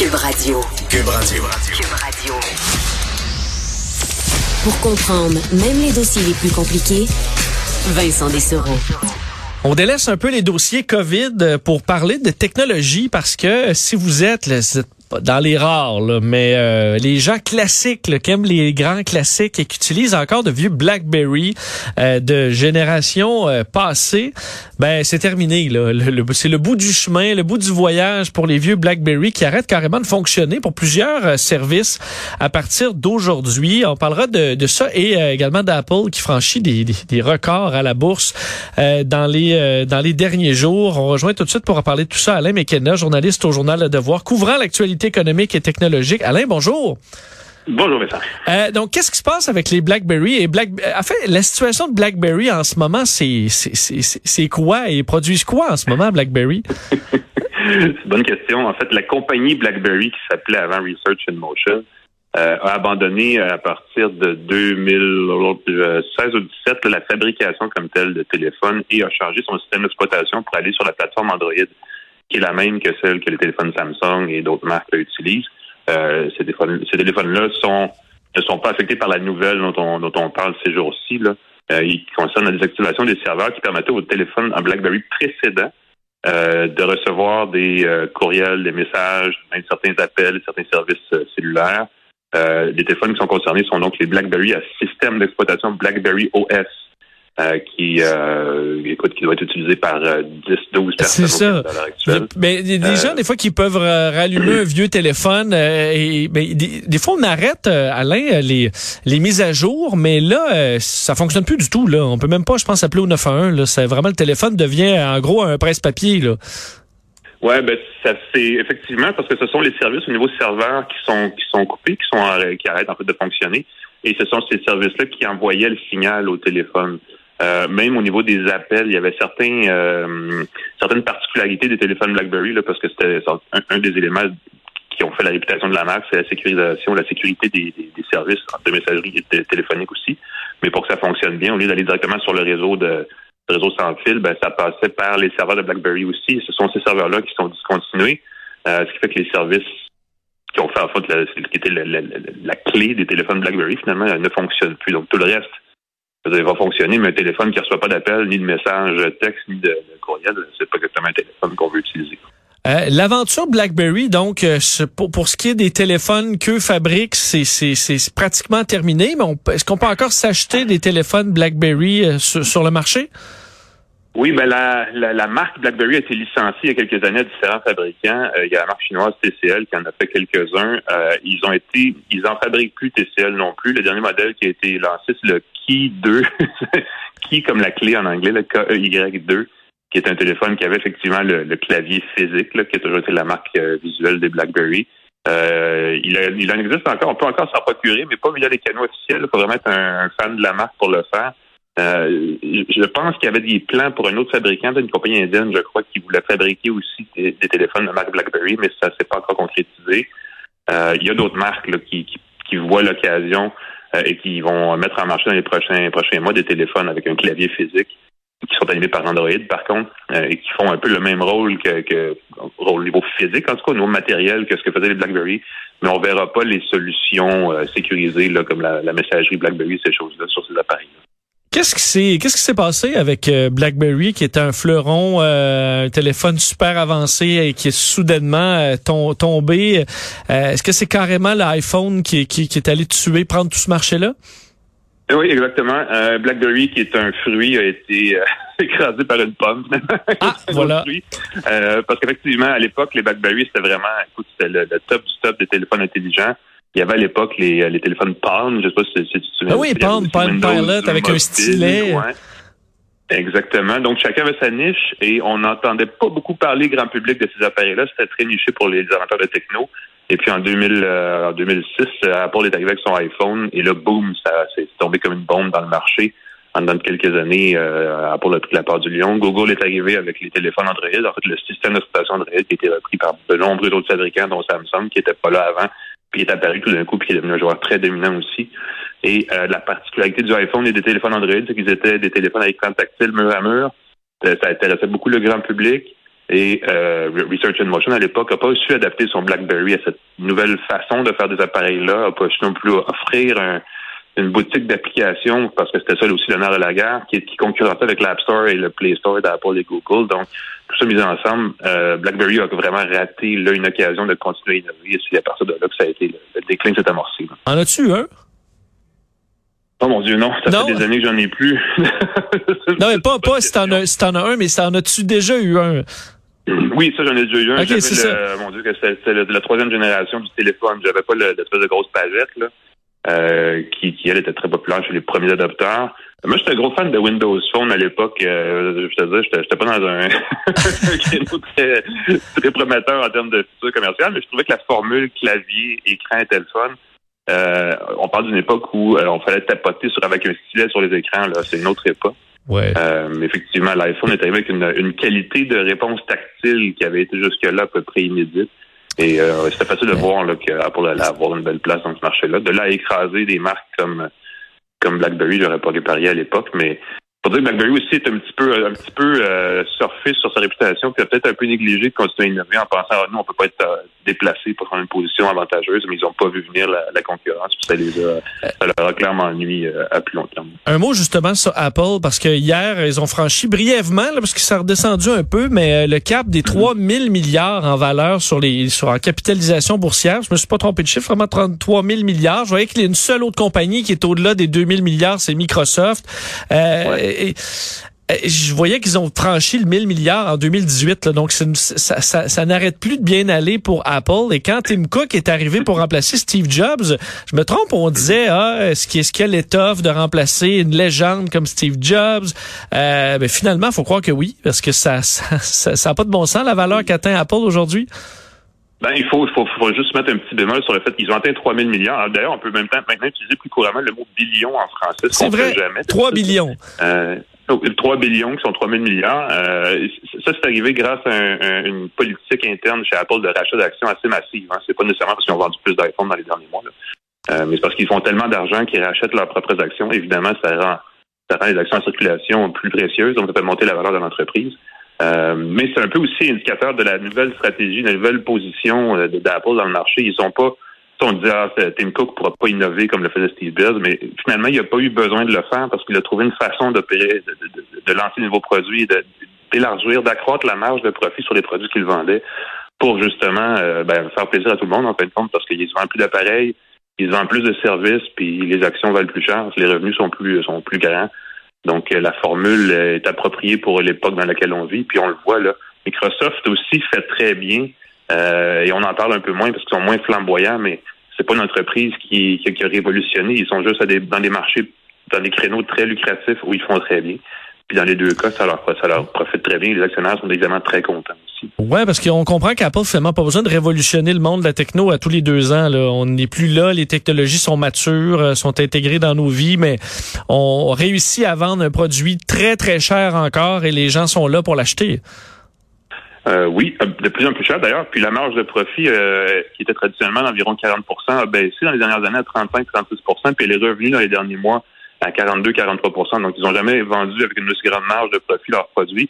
Cube Radio. Cube Radio. Cube Radio. Pour comprendre même les dossiers les plus compliqués, Vincent Dessereau. On délaisse un peu les dossiers COVID pour parler de technologie parce que si vous êtes, là, vous êtes dans les rares, mais euh, les gens classiques qui aiment les grands classiques et qui utilisent encore de vieux BlackBerry euh, de génération euh, passée, ben c'est terminé. C'est le bout du chemin, le bout du voyage pour les vieux BlackBerry qui arrêtent carrément de fonctionner pour plusieurs services à partir d'aujourd'hui. On parlera de, ça et également d'Apple qui franchit des, records à la bourse dans les dans les derniers jours. On rejoint tout de suite pour en parler de tout ça Alain McKenna, journaliste au journal Le Devoir, couvrant l'actualité économique et technologique. Alain, bonjour. Bonjour, Vincent. Euh, donc, qu'est-ce qui se passe avec les BlackBerry et Black? En fait, la situation de BlackBerry en ce moment, c'est c'est quoi et produisent quoi en ce moment BlackBerry? C'est une bonne question. En fait, la compagnie BlackBerry qui s'appelait avant Research in Motion euh, a abandonné à partir de 2016 ou 2017 la fabrication comme telle de téléphones et a changé son système d'exploitation pour aller sur la plateforme Android qui est la même que celle que les téléphones Samsung et d'autres marques utilisent. Euh, ces téléphones-là sont ne sont pas affectés par la nouvelle dont on, dont on parle ces jours-ci. Là. Euh, ils concernent la désactivation des serveurs qui permettaient aux téléphones en BlackBerry précédents euh, de recevoir des euh, courriels, des messages, même certains appels, certains services euh, cellulaires. les téléphones qui sont concernés sont donc les BlackBerry à système d'exploitation BlackBerry OS. Euh, qui, euh, écoute, qui doit être utilisé par 10, euh, 12 personnes C'est ça. Mais il y a des gens, des fois, qui peuvent rallumer un vieux téléphone. et mais des, fois, on arrête, Alain, les, les mises à jour, mais là, ça fonctionne plus du tout. Là. On peut même pas, je pense, appeler au 911. Là. C'est vraiment le téléphone devient, en gros, un presse-papier. Là. Ouais, ben ça c'est effectivement parce que ce sont les services au niveau serveur qui sont qui sont coupés, qui sont qui arrêtent en fait de fonctionner, et ce sont ces services-là qui envoyaient le signal au téléphone. Euh, même au niveau des appels, il y avait certains, euh, certaines particularités des téléphones BlackBerry, là, parce que c'était un, des éléments qui ont fait la réputation de la marque, c'est la sécurisation, la sécurité des, des, services de messagerie et téléphonique aussi. Mais pour que ça fonctionne bien, au lieu d'aller directement sur le réseau de réseau sans fil, ben, ça passait par les serveurs de BlackBerry aussi. Ce sont ces serveurs-là qui sont discontinués, euh, ce qui fait que les services qui ont fait en fait la, qui était la, la, clé des téléphones BlackBerry finalement ne fonctionnent plus. Donc tout le reste il va fonctionner, mais un téléphone qui ne reçoit pas d'appel, ni de message texte, ni de, courriel, c'est pas exactement un téléphone qu'on veut utiliser. Euh, L'aventure BlackBerry, donc, euh, pour, pour, ce qui est des téléphones qu'eux fabriquent, c'est pratiquement terminé, mais est-ce qu'on peut encore s'acheter des téléphones BlackBerry euh, sur, le marché? Oui, ben la, la, marque BlackBerry a été licenciée il y a quelques années à différents fabricants. Euh, il y a la marque chinoise TCL qui en a fait quelques-uns. ils ont été, ils en fabriquent plus TCL non plus. Le dernier modèle qui a été lancé, c'est le Key 2, Key comme la clé en anglais, le KEY2, qui est un téléphone qui avait effectivement le, clavier physique, là, qui a toujours été la marque euh, visuelle des BlackBerry. Euh, il, il, en existe encore, on peut encore s'en procurer, mais pas via les canaux officiels. Il faut vraiment être un, fan de la marque pour le faire. Euh, je pense qu'il y avait des plans pour un autre fabricant, une compagnie indienne, je crois, qui voulait fabriquer aussi des, téléphones de marque BlackBerry, mais ça s'est pas encore concrétisé. il y a d'autres marques qui, qui, qui voient l'occasion euh, et qui vont mettre en marché dans les prochains prochains mois des téléphones avec un clavier physique qui sont animés par Android, par contre, euh, et qui font un peu le même rôle que, que au niveau physique, en tout cas au niveau matériel que ce que faisaient les BlackBerry, mais on verra pas les solutions euh, sécurisées là, comme la, la messagerie BlackBerry, ces choses-là sur ces appareils. -là. Qu'est-ce qui s'est qu'est-ce qui s'est passé avec euh, BlackBerry qui est un fleuron, euh, un téléphone super avancé et qui est soudainement euh, tombé? Est-ce que c'est carrément l'iPhone qui, qui, qui, est allé tuer, prendre tout ce marché-là? Oui, exactement. BlackBerry qui est un fruit a été écrasé par une pomme. ah, voilà. parce qu'effectivement, à l'époque, les BlackBerry c'était vraiment, écoute, c'était le, top du top des téléphones intelligents. Il y avait à l'époque les, les téléphones Palm, je sais pas si, tu te souviens. Ah oui, Palm, Palm Pilot avec un stylet. Exactement. Donc, chacun avait sa niche et on n'entendait pas beaucoup parler grand public de ces appareils-là. C'était très niché pour les amateurs de techno. Et puis en, 2000, euh, en 2006, Apple est arrivé avec son iPhone et là, boum, ça s'est tombé comme une bombe dans le marché. En dans quelques années, euh, Apple a pris la part du lion. Google est arrivé avec les téléphones Android. En fait, le système d'exploitation Android qui a été repris par de nombreux autres fabricants, dont Samsung, qui n'était pas là avant, puis il est apparu tout d'un coup, puis est devenu un joueur très dominant aussi. Et euh, la particularité du iPhone et des téléphones Android, c'est qu'ils étaient des téléphones à écran tactile mur à mur. Ça, intéressait beaucoup le grand public. Et euh, Research in Motion, à l'époque, n'a pas su adapter son BlackBerry à cette nouvelle façon de faire des appareils-là, n'a pas su non plus offrir une boutique d'applications, parce que c'était ça aussi l'honneur de la guerre, qui, qui concurrençait avec l'App Store et le Play Store d'Apple et Google. Donc, tout ça mis ensemble, euh, BlackBerry a vraiment raté là, une occasion de continuer à innover. Et c'est à partir de là que ça a été le, déclin s'est amorcé. En as-tu un? Oh mon Dieu, non. Ça fait des années que j'en ai plus. non, mais pas, pas si t'en as, si en as un, mais en as-tu déjà eu un? Oui, ça, j'en ai déjà eu un. Okay, le, mon Dieu, c'était la troisième génération du téléphone. J'avais pas l'espèce de grosse pagette, là, euh, qui, qui, elle, était très populaire chez les premiers adopteurs. Moi, j'étais un gros fan de Windows Phone à l'époque. Euh, je te dis, j'étais pas dans un créneau très, très prometteur en termes de futur commercial, mais je trouvais que la formule clavier, écran et téléphone, euh, on parle d'une époque où euh, on fallait tapoter sur, avec un stylet sur les écrans. Là, c'est une autre époque. Ouais. Euh, effectivement, l'iPhone est arrivé avec une, une, qualité de réponse tactile qui avait été jusque-là à peu près inédite. Et euh, c'était facile de voir là, qu'Apple allait avoir une belle place dans ce marché-là. De là à écraser des marques comme comme BlackBerry, j'aurais pas réparé à l'époque, mais pour dire que BlackBerry aussi est un petit peu un petit peu euh, surfé sur sa réputation, puis a peut-être un peu négligé de continuer à innover en pensant ah, nous on peut pas être euh, déplacé pour prendre une position avantageuse, mais ils ont pas vu venir la, concurrence, puis ça les a ça leur a clairement nuit euh, à plus long terme. Un mot justement sur Apple parce que hier ils ont franchi brièvement là, parce que ça a redescendu un peu, mais le cap des 3 000 mm-hmm. milliards en valeur sur les sur la capitalisation boursière, je me suis pas trompé de chiffre, vraiment 33 000 milliards. Je voyais qu'il y a une seule autre compagnie qui est au-delà des 2 000 milliards, c'est Microsoft. Euh, et, je voyais qu'ils ont franchi le 1000 milliards en 2018, donc ça, ça, n'arrête plus de bien aller pour Apple. Et quand Tim Cook est arrivé pour remplacer Steve Jobs, je me trompe, on disait ah, est-ce qu'il est, qu est l'étoffe de remplacer une légende comme Steve Jobs? Euh, ben, Finalement, faut croire que oui, parce que ça ça, ça, pas de bon sens la valeur qu'atteint Apple aujourd'hui. Ben, il faut, il faut, faut, juste mettre un petit bémol sur le fait qu'ils ont atteint 3 000 milliards. D'ailleurs, on peut même maintenant utiliser plus couramment le mot billion en français. C'est vrai. Jamais. 3 billions. Euh, 3 billions qui sont 3 000 milliards. Euh, ça, c'est arrivé grâce à une politique interne chez Apple de rachat d'actions assez massive. Hein. C'est pas nécessairement parce qu'ils ont vendu plus d'iPhone dans les derniers mois. Euh, mais c'est parce qu'ils font tellement d'argent qu'ils rachètent leurs propres actions. Évidemment, ça rend, ça rend les actions en circulation plus précieuses, donc ça fait monter la valeur de l'entreprise. Euh, mais c'est un peu aussi indicateur de la nouvelle stratégie, de la nouvelle position euh, d'Apple dans le marché. Ils sont pas, on dit, ah, Tim Cook pourra pas innover comme le faisait Steve Jobs, mais finalement, il n'a pas eu besoin de le faire parce qu'il a trouvé une façon d'opérer, de, de, de, lancer de nouveaux produits, d'élargir, d'accroître la marge de profit sur les produits qu'il vendait pour justement euh, ben, faire plaisir à tout le monde en fin de compte parce qu'ils vendent plus d'appareils, ils vendent plus de services, puis les actions valent plus cher, les revenus sont plus sont plus grands. Donc, euh, la formule est appropriée pour l'époque dans laquelle on vit. Puis on le voit là. Microsoft aussi fait très bien, euh, et on en parle un peu moins parce qu'ils sont moins flamboyants, mais c'est pas une entreprise qui, qui, a révolutionné. Ils sont juste dans des marchés, dans des créneaux très lucratifs où ils font très bien. Puis dans les deux cas, ça leur, ça leur profite très bien. Les actionnaires sont évidemment très contents aussi. Ouais, parce qu'on comprend qu'Apple finalement pas besoin de révolutionner le monde de la techno à tous les deux ans. Là. On n'est plus là, les technologies sont matures, euh, sont intégrées dans nos vies, mais on réussit à vendre un produit très très cher encore et les gens sont là pour l'acheter. Euh, oui, euh, de plus en plus cher d'ailleurs. Puis la marge de profit, euh, qui était traditionnellement d'environ 40% a baissé dans les dernières années à 35-36% puis les revenus dans les derniers mois à 42-43% Donc, ils n'ont jamais vendu avec une aussi grande marge de profit leurs produits.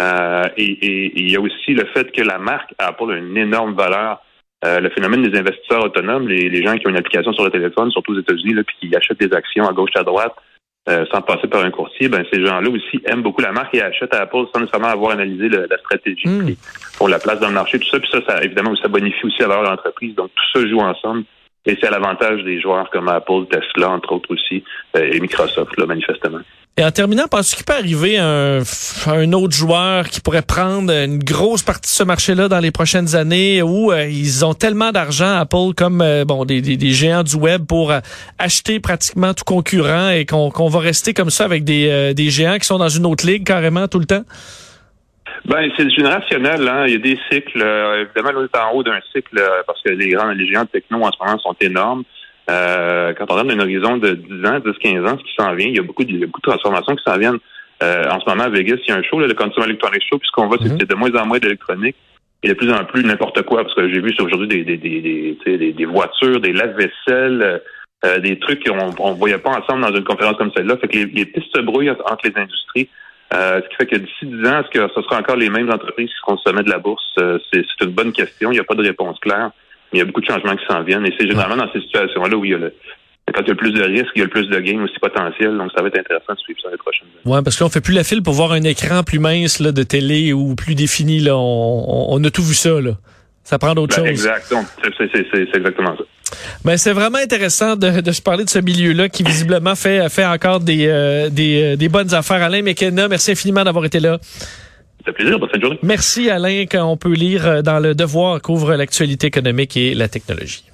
Euh, et, il y a aussi le fait que la marque apporte une énorme valeur. Euh, le phénomène des investisseurs autonomes, les, gens qui ont une application sur le téléphone, surtout aux États-Unis, puis qui achètent des actions à gauche à droite euh, sans passer par un courtier, ben ces gens-là aussi aiment beaucoup la marque et achètent à Apple sans nécessairement avoir analysé la stratégie hmm. pour la place dans le marché, tout ça. Puis ça, ça évidemment, ça bonifie aussi la valeur de l'entreprise. Donc, tout ça joue ensemble et c'est à l'avantage des joueurs comme Apple, Tesla, entre autres aussi, euh, et Microsoft, là, manifestement. Et en terminant, penses-tu qu'il peut arriver un, un autre joueur qui pourrait prendre une grosse partie de ce marché-là dans les prochaines années où euh, ils ont tellement d'argent, Apple, comme euh, bon des, des, géants du web pour acheter pratiquement tout concurrent et qu'on va rester comme ça avec des, des géants qui sont dans une autre ligue carrément tout le temps? Ben, c'est générationnel. Hein. Il y a des cycles. Euh, évidemment, on est en haut d'un cycle euh, parce que les grands, les géants techno en ce moment sont énormes. Euh, quand on regarde un horizon de 10 ans, 10, 15 ans, ce qui s'en vient, il y a beaucoup de, beaucoup de transformations qui s'en viennent. en ce moment, à Vegas, il y a un show, le Consumer Electronics Show, puisqu'on voit, mm-hmm. c'est de moins en moins d'électronique et de plus en plus n'importe quoi, parce que j'ai vu aujourd'hui des, des, des, des, des, voitures, des lave-vaisselles, des trucs qu'on ne voyait pas ensemble dans une conférence comme celle-là. Fait que les, pistes se brouillent entre les industries. Euh, ce qui fait que d'ici 10 ans, est-ce que ce sera encore les mêmes entreprises qui seront au sommet de la bourse? Euh, c'est une bonne question. Il n'y a pas de réponse claire. Mais il y a beaucoup de changements qui s'en viennent. Et c'est généralement dans ces situations-là où il y a le, quand il y a le plus de risques, il y a le plus de gains aussi potentiels. Donc, ça va être intéressant de suivre ça les prochaines années. Oui, parce qu'on fait plus la file pour voir un écran plus mince là, de télé ou plus défini. Là. On, on, a tout vu ça. Là. Ça prend d'autres ben, choses. Exact. C'est exactement ça. Ben, c'est vraiment intéressant de, de, se parler de ce milieu-là qui visiblement fait, fait encore des, euh, des, des, bonnes affaires. Alain McKenna, merci infiniment d'avoir été là. Ça fait plaisir. Bonne fin de journée. Merci Alain, qu'on peut lire dans Le Devoir couvre l'actualité économique et la technologie.